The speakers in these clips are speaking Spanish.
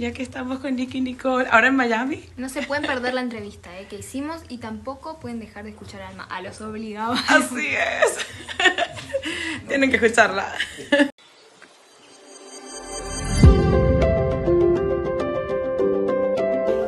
Ya que estamos con Nicky Nicole, ahora en Miami. No se pueden perder la entrevista eh, que hicimos y tampoco pueden dejar de escuchar a Alma. A los obligados. Así es. Tienen que escucharla.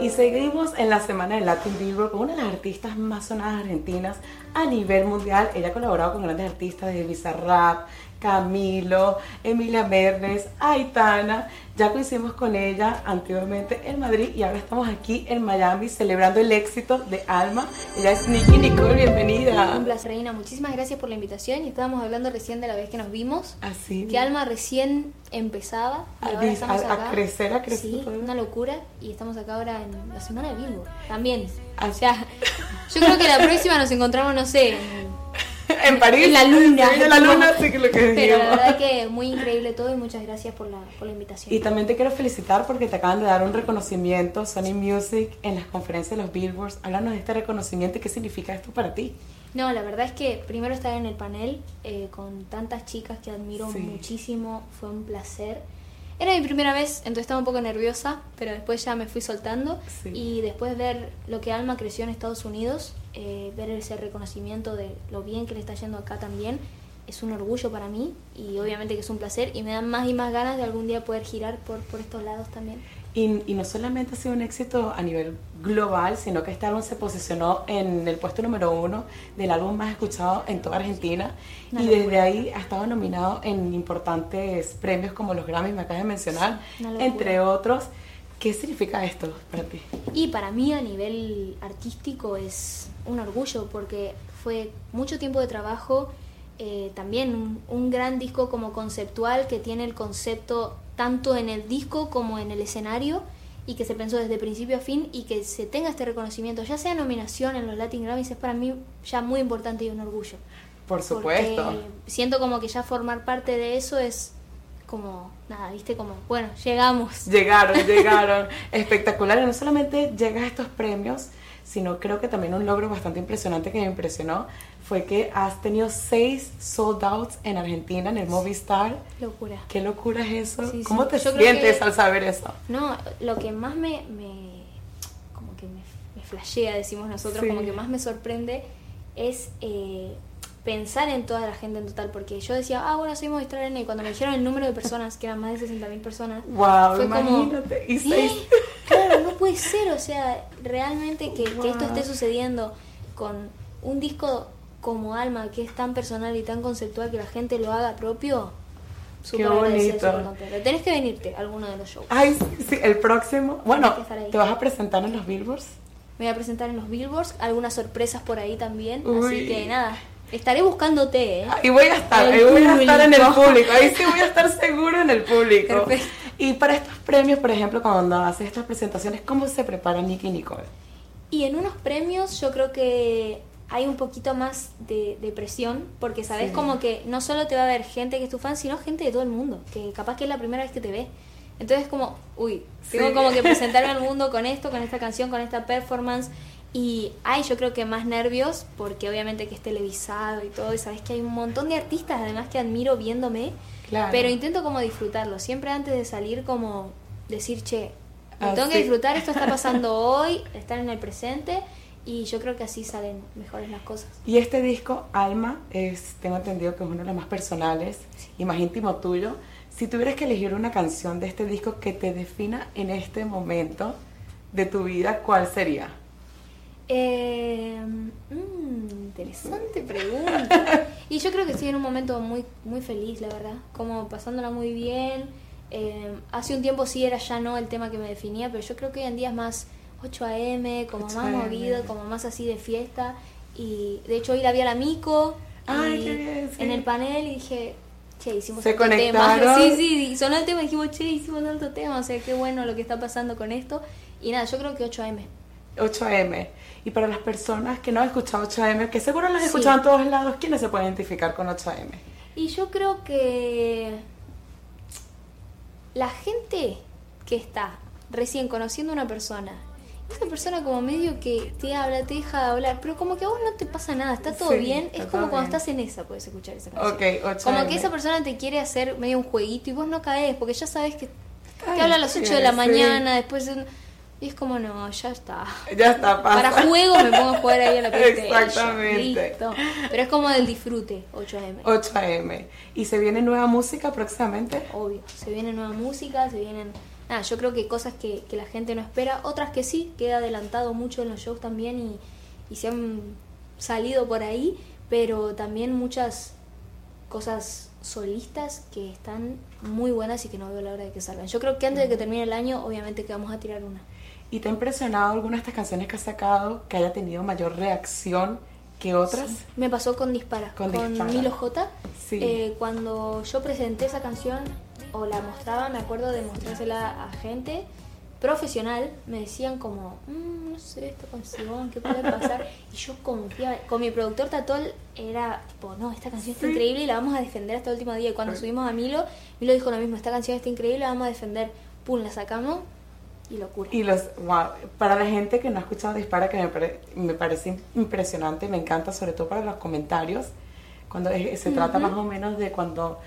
Y seguimos en la semana de Latin Billboard con una de las artistas más sonadas argentinas a nivel mundial. Ella ha colaborado con grandes artistas de Bizarrap, Camilo, Emilia Mernes, Aitana. Ya coincidimos con ella anteriormente en Madrid y ahora estamos aquí en Miami celebrando el éxito de Alma. Ella es Nicky Nicole, bienvenida. Un placer, Reina. Muchísimas gracias por la invitación. Y estábamos hablando recién de la vez que nos vimos. Así. Que Alma recién empezaba. A, ahora estamos a- crecer, a crecer Sí, una locura. Y estamos acá ahora en la semana de Billboard. También. O sea, yo creo que la próxima nos encontramos, no sé, en En París. En la luna. En la luna, sí que lo que Pero digo. la verdad que muy increíble todo y muchas gracias por la, por la invitación. Y también te quiero felicitar porque te acaban de dar un reconocimiento, Sony Music, en las conferencias de los Billboards. Háblanos de este reconocimiento y qué significa esto para ti. No, la verdad es que primero estar en el panel eh, con tantas chicas que admiro Sí. muchísimo fue un placer. Era mi primera vez, entonces estaba un poco nerviosa, pero después ya me fui soltando. Sí. Y después ver lo que Alma creció en Estados Unidos, eh, ver ese reconocimiento de lo bien que le está yendo acá también, es un orgullo para mí y obviamente que es un placer y me dan más y más ganas de algún día poder girar por, por estos lados también. Y, y no solamente ha sido un éxito a nivel global, sino que este álbum se posicionó en el puesto número uno del álbum más escuchado en toda Argentina. Una y desde ahí ha estado nominado en importantes premios como los Grammys, me acabas de mencionar, entre otros. ¿Qué significa esto para ti? Y para mí a nivel artístico es un orgullo porque fue mucho tiempo de trabajo, eh, también un, un gran disco como conceptual que tiene el concepto tanto en el disco como en el escenario y que se pensó desde principio a fin y que se tenga este reconocimiento, ya sea nominación en los Latin Grammys, es para mí ya muy importante y un orgullo. Por supuesto. Porque siento como que ya formar parte de eso es como, nada, viste, como, bueno, llegamos. Llegaron, llegaron. Espectacular. Y no solamente llegas a estos premios, sino creo que también un logro bastante impresionante que me impresionó fue que has tenido seis sold outs en Argentina, en el Movistar. Locura. ¿Qué locura es eso? Sí, sí. ¿Cómo te Yo sientes que- al saber eso? No, lo que más me, me como que me, me flashea, decimos nosotros, Sí. como que más me sorprende es eh, pensar en toda la gente en total, porque yo decía, ah, bueno, soy Movistar Arena, y cuando me dijeron el número de personas, que eran más de 60.000 personas, Wow, fue como, imagínate. Y ¿eh? seis. No puede ser, o sea, realmente que, que esto esté sucediendo con un disco como Alma, que es tan personal y tan conceptual, que la gente lo haga propio, súper agradecida, bonito. Tenés que venirte a alguno de los shows. Ay, sí, sí, el próximo. Bueno. ¿te vas a presentar en los Billboards? Me voy a presentar en los Billboards, algunas sorpresas por ahí también. Uy. Así que nada, estaré buscándote, ¿eh? Ahí voy a estar, voy a estar en el público. público, ahí sí voy a estar seguro en el público. Perfecto. Y para estos premios, por ejemplo, cuando haces estas presentaciones, ¿cómo se prepara Nicky Nicole? Y en unos premios yo creo que hay un poquito más de, de presión, porque sabes Sí. como que no solo te va a ver gente que es tu fan, sino gente de todo el mundo, que capaz que es la primera vez que te ve. Entonces como, uy, tengo Sí. como que presentarme al mundo con esto, con esta canción, con esta performance. Y hay yo creo que más nervios, porque obviamente que es televisado y todo, y sabes que hay un montón de artistas además que admiro viéndome, Claro. pero intento como disfrutarlo, siempre antes de salir como decir, che, me Ah, tengo que disfrutar, esto está pasando hoy, estar en el presente, y yo creo que así salen mejores las cosas. Y este disco, Alma, es, tengo entendido que es uno de los más personales y más íntimo tuyo. Si tuvieras que elegir una canción de este disco que te defina en este momento de tu vida, ¿cuál sería? Eh, mm, interesante pregunta. Y yo creo que estoy en un momento muy, muy feliz, la verdad. Como pasándola muy bien. Eh, hace un tiempo sí era ya no el tema que me definía, pero yo creo que hoy en día es más 8 a.m., como 8 más AM. movido, como más así de fiesta. Y de hecho hoy la vi a la Mico Ay, y qué bien, sí. en el panel y dije, che, hicimos Se alto tema. Sí, sí, sonó el tema y dijimos, che, hicimos alto tema, o sea, qué bueno lo que está pasando con esto. Y nada, yo creo que 8 a.m. 8am. Y para las personas que no han escuchado 8am, que seguro las Sí. escuchado en todos lados, ¿quiénes se pueden identificar con 8am? Y yo creo que la gente que está recién conociendo a una persona, esa persona como medio que te habla, te deja de hablar, pero como que a vos no te pasa nada, está todo Sí, bien, está es como cuando bien. estás en esa, puedes escuchar esa canción. Ok, 8am. Como que esa persona te quiere hacer medio un jueguito y vos no caes, porque ya sabes que te habla a las 8 de la mañana, después... Y es como, no, ya está. Ya está, pasa. Para juego me pongo a jugar ahí a la PlayStation. Exactamente. Listo. Pero es como del disfrute, 8am. 8am. ¿Y se viene nueva música próximamente? Obvio, se viene nueva música, se vienen... Nada, yo creo que cosas que, que la gente no espera, otras que sí, queda adelantado mucho en los shows también y, y se han salido por ahí, pero también muchas cosas solistas que están muy buenas y que no veo la hora de que salgan. Yo creo que antes de que termine el año, obviamente que vamos a tirar una. ¿Y te ha impresionado alguna de estas canciones que has sacado que haya tenido mayor reacción que otras? Sí. Me pasó con Dispara, Con con, Dispara. Milo J. Sí. Eh, cuando yo presenté esa canción o la mostraba, me acuerdo de mostrársela a gente profesional, me decían como, "Mm, no sé, esta canción, ¿qué puede pasar? y yo confiaba, con mi productor Tatol era tipo, no, esta canción está Sí. increíble y la vamos a defender hasta el último día. Y cuando subimos a Milo, Milo dijo lo mismo, esta canción está increíble, la vamos a defender. Pum, la sacamos y locura. Y los, wow, para la gente que no ha escuchado Dispara, que me, pare- me parece impresionante, me encanta, sobre todo para los comentarios, cuando es- se trata Ujú. más o menos de cuando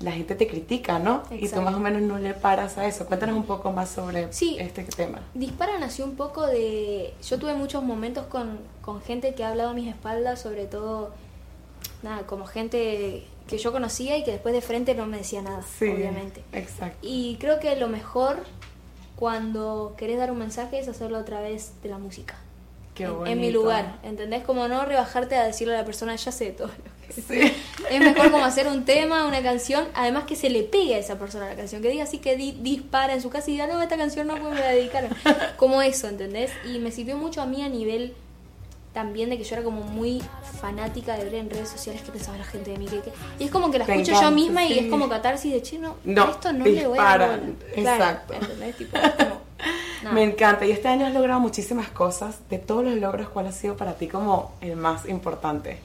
la gente te critica, ¿no? Y tú Exacto. más o menos no le paras a eso. Cuéntanos un poco más sobre Sí. este tema. Dispara nació un poco de... Yo tuve muchos momentos con, con gente que ha hablado a mis espaldas, sobre todo, nada, como gente que yo conocía y que después de frente no me decía nada, Sí, obviamente. exacto. Y creo que lo mejor cuando querés dar un mensaje es hacerlo a través de la música. Qué en, en mi lugar, ¿entendés? Como no rebajarte a decirle a la persona, ya sé todo lo que Sí. es mejor como hacer un tema, una canción, además que se le pegue a esa persona la canción, que diga así que di- dispara en su casa y diga, no, esta canción no me la dedicaron. Como eso, ¿entendés? Y me sirvió mucho a mí a nivel también de que yo era como muy fanática de ver en redes sociales qué pensaba la gente de mí. que- que- y es como que la escucho encanta, yo misma y es como catarsis de chino, No, esto no le voy a dar dispara, bola". Claro, exacto. Me encanta. Y este año has logrado muchísimas cosas. De todos los logros, ¿cuál ha sido para ti como el más importante?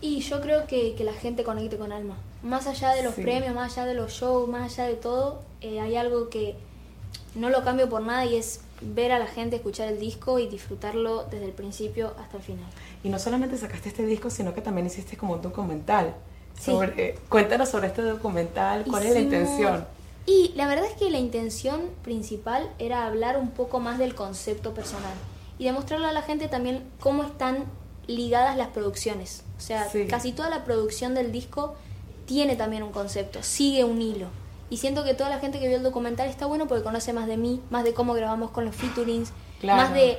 Y yo creo que, que la gente conecte con alma. Más allá de los Sí. premios, más allá de los shows, más allá de todo, eh, hay algo que no lo cambio por nada y es ver a la gente escuchar el disco y disfrutarlo desde el principio hasta el final. Y no solamente sacaste este disco, sino que también hiciste como un documental. Sí. Sobre, cuéntanos sobre este documental, cuál es la Hicimos- intención. Y la verdad es que la intención principal era hablar un poco más del concepto personal y demostrarle a la gente también cómo están ligadas las producciones. O sea, Sí. casi toda la producción del disco tiene también un concepto, sigue un hilo. Y siento que toda la gente que vio el documental está bueno porque conoce más de mí, más de cómo grabamos con los featurings, Claro. más de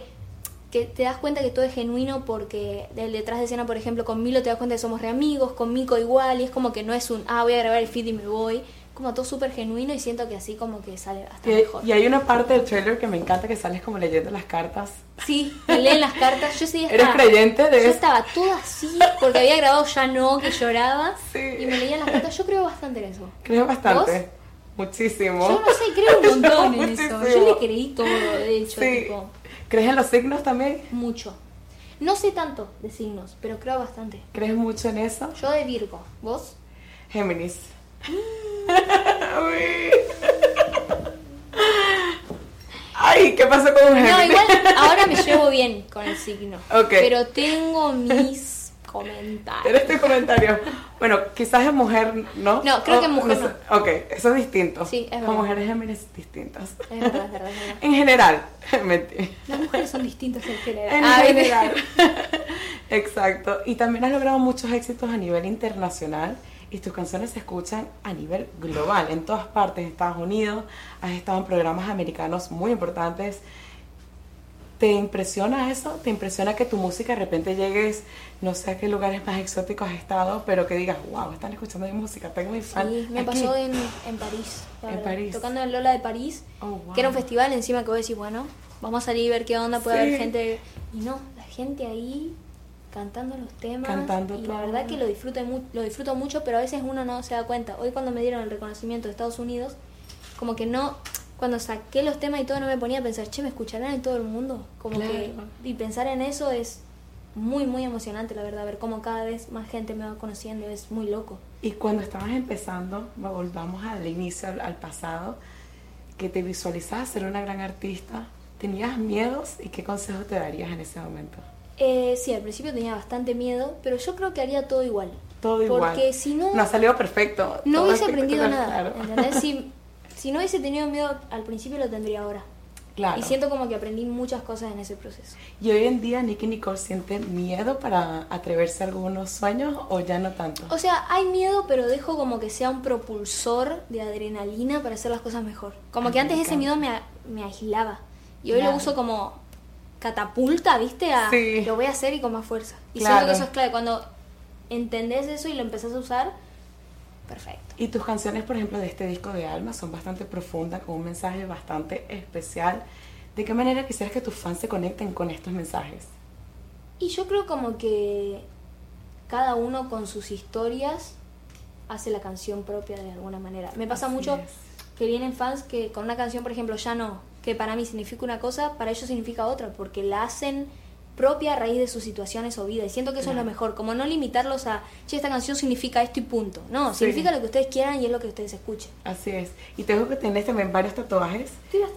que te das cuenta que todo es genuino porque del detrás de escena, por ejemplo, con Milo te das cuenta que somos re amigos, con Mico igual, y es como que no es un, ah, voy a grabar el feed y me voy, como todo súper genuino y siento que así como que sale hasta Y, mejor. y hay una parte del trailer que me encanta que sales como leyendo las cartas. Sí, me leen las cartas, yo ese día ¿Eres estaba- creyente de Yo estaba toda así porque había grabado Ya No, que lloraba, Sí. y me leían las cartas, yo creo bastante en eso. Creo bastante. Muchísimo. Yo no sé, creo un montón en eso, yo le creí todo, de hecho, Sí. tipo, ¿Crees en los signos también? mucho. No sé tanto de signos, pero creo bastante. ¿Crees mucho en eso? Yo de Virgo, ¿vos? Géminis. Uy. Ay, ¿qué pasó con un Géminis? No, igual ahora me llevo bien con el signo. Ok. Pero tengo mis comentarios. Eres tu comentario. Bueno, quizás es mujer, ¿no? No, creo que O- mujer sé. Ok, eso es distinto. Sí, es Con verdad. mujeres Géminis distintas. Es verdad, es verdad, es verdad. En general, mentira. Las mujeres son distintas en general. En Ah, general. Exacto. Y también has logrado muchos éxitos a nivel internacional y tus canciones se escuchan a nivel global, en todas partes, Estados Unidos, has estado en programas americanos muy importantes. ¿Te impresiona eso? ¿Te impresiona que tu música de repente llegues, no sé a qué lugares más exóticos has estado, pero que digas, wow, están escuchando mi música, tengo mi fan? Sí, me aquí"? pasó en, en París. En. Tocando en Lola de París, Oh, wow. que era un festival encima que vos decís, bueno, vamos a salir y ver qué onda, puede Sí. haber gente. Y no, la gente ahí cantando los temas. Cantando y todo. la verdad que lo disfruto, lo disfruto mucho, pero a veces uno no se da cuenta. Hoy cuando me dieron el reconocimiento de Estados Unidos, como que no, cuando saqué los temas y todo, no me ponía a pensar, che, ¿me escucharán en todo el mundo? Como Claro. que, y pensar en eso es muy, muy emocionante, la verdad, ver cómo cada vez más gente me va conociendo, es muy loco. Y cuando estabas empezando, volvamos al inicio, al, al pasado, que te visualizabas ser una gran artista, ¿tenías miedos y qué consejos te darías en ese momento? Eh, sí, al principio tenía bastante miedo, pero yo creo que haría todo igual. Todo igual. Porque si no, No ha salido perfecto. no hubiese aprendido nada. claro. Si, si no hubiese tenido miedo al principio, lo tendría ahora. Claro. Y siento como que aprendí muchas cosas en ese proceso. ¿Y hoy en día Nicky Nicole siente miedo para atreverse a algunos sueños o ya no tanto? O sea, hay miedo, pero dejo como que sea un propulsor de adrenalina para hacer las cosas mejor. Como Ah, que antes me ese miedo me, me aislaba. Y hoy Claro. lo uso como catapulta, ¿viste? A, Sí. Lo voy a hacer y con más fuerza. Y Claro. siento que eso es clave. Cuando entendés eso y lo empezás a usar, perfecto. Y tus canciones, por ejemplo, de este disco de Alma son bastante profundas, con un mensaje bastante especial. ¿De qué manera quisieras que tus fans se conecten con estos mensajes? Y yo creo como que cada uno con sus historias hace la canción propia de alguna manera. Me pasa Así mucho es. que vienen fans que con una canción, por ejemplo, ya no, que para mí significa una cosa, para ellos significa otra, porque la hacen propia a raíz de sus situaciones o vida. Y siento que eso es lo mejor, como no limitarlos a, che, esta canción significa esto y punto. No, Sí. significa lo que ustedes quieran y es lo que ustedes escuchen. Así es. Y te veo que tienes también varios tatuajes.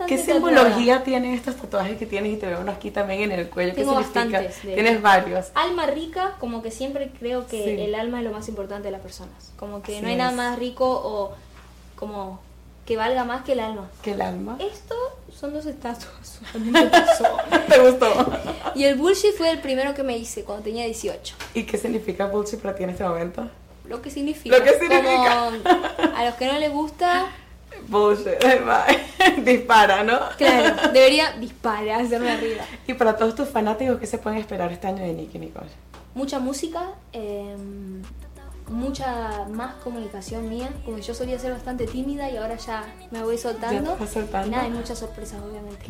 ¿Qué simbología tienen estos tatuajes que tienes? Y te veo uno aquí también en el cuello. ¿Qué Tengo significa? bastantes, de Tienes varios. Alma rica, como que siempre creo que Sí. el alma es lo más importante de las personas. Como que Así no hay nada más rico o como que valga más que el alma. Que el alma. Esto son dos estatuas. ¿Te gustó? y el bullshit fue el primero que me hice cuando tenía 18. ¿Y qué significa bullshit para ti en este momento? Lo que significa. Lo que significa. Como a los que no les gusta, Bullshit. Dispara, ¿no? claro, debería disparar, hacerme arriba. Y para todos tus fanáticos, ¿qué se pueden esperar este año de Nicky Nicole? Mucha música, eh, mucha más comunicación mía. Como yo solía ser bastante tímida y ahora ya me voy soltando. Y nada, hay muchas sorpresas, obviamente.